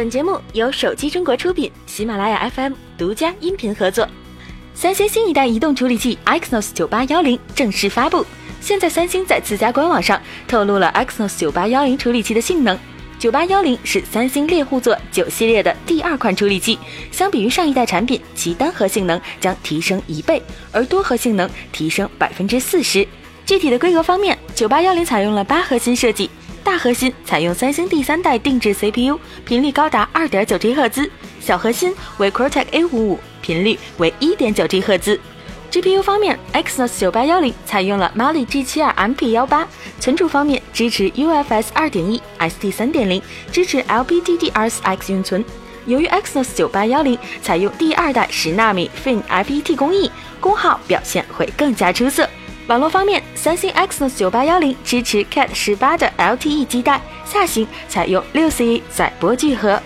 本节目由手机中国出品，喜马拉雅 FM 独家音频合作。三星新一代移动处理器 Exynos 九八幺零正式发布。现在三星在自家官网上透露了 Exynos 九八幺零处理器的性能。九八幺零是三星猎户座九系列的第二款处理器，相比于上一代产品，其单核性能将提升一倍，而多核性能提升百分之四十。具体的规格方面，九八幺零采用了八核心设计，大核心采用三星第三代定制 CPU，频率高达二点九 G 赫兹；小核心为 Cortex A 五五，频率为一点九 G 赫兹。GPU 方面，Exynos 九八幺零采用了 Mali G 七二 MP 幺八。存储方面，支持 UFS 二点一、ST 三点零，支持 LPDDR4X 运存。由于 Exynos 九八幺零采用第二代十纳米 FinFET 工艺，功耗表现会更加出色。网络方面，三星 Exynos 九八幺零支持 Cat 十八的 LTE 基带，下行采用六 C 载波聚合。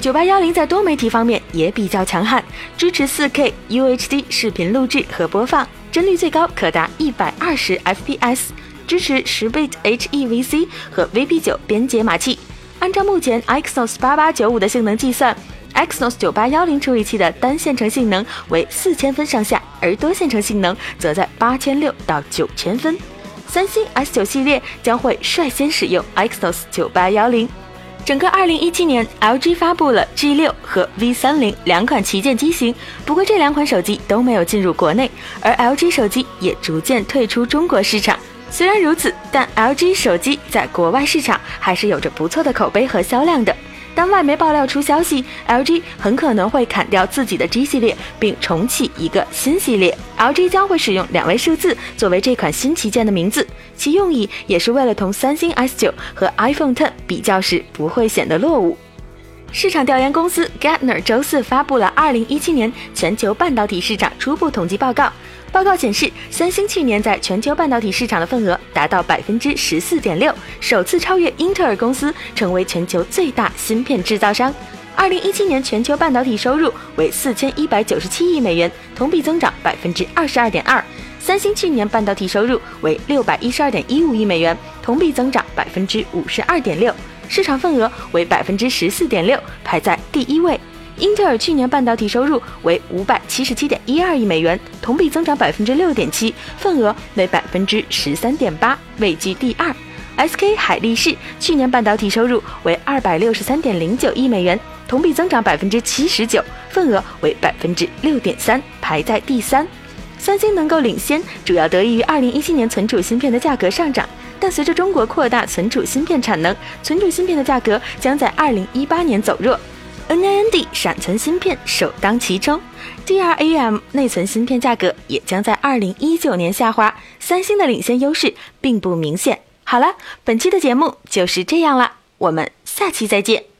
九八幺零在多媒体方面也比较强悍，支持四 K UHD 视频录制和播放，帧率最高可达一百二十 FPS，支持十 bit HEVC 和 VP9 编解码器。按照目前 Exynos 八八九五的性能计算，Exynos 九八幺零处理器的单线程性能为四千分上下，而多线程性能则在八千六到九千分。三星 S 九系列将会率先使用 Exynos 九八幺零。整个2017年，LG 发布了 G6 和 V30 两款旗舰机型，不过这两款手机都没有进入国内，而 LG 手机也逐渐退出中国市场。虽然如此，但 LG 手机在国外市场还是有着不错的口碑和销量的。当外媒爆料出消息，LG 很可能会砍掉自己的 G 系列，并重启一个新系列。LG 将会使用两位数字作为这款新旗舰的名字，其用意也是为了同三星 S9 和 iPhone X 比较时不会显得落伍。市场调研公司 Gartner 周四发布了2017年全球半导体市场初步统计报告。报告显示，三星去年在全球半导体市场的份额达到百分之十四点六，首次超越英特尔公司，成为全球最大芯片制造商。二零一七年全球半导体收入为四千一百九十七亿美元，同比增长百分之二十二点二。三星去年半导体收入为六百一十二点一五亿美元，同比增长百分之五十二点六，市场份额为百分之十四点六，排在第一位。英特尔去年半导体收入为五百七十七点一二亿美元，同比增长百分之六点七，份额为百分之十三点八，位居第二。SK 海力士去年半导体收入为二百六十三点零九亿美元，同比增长百分之七十九，份额为百分之六点三，排在第三。三星能够领先，主要得益于二零一七年存储芯片的价格上涨，但随着中国扩大存储芯片产能，存储芯片的价格将在二零一八年走弱。NAND 闪存芯片首当其冲，DRAM 内存芯片价格也将在二零一九年下滑。三星的领先优势并不明显。好了，本期的节目就是这样了，我们下期再见。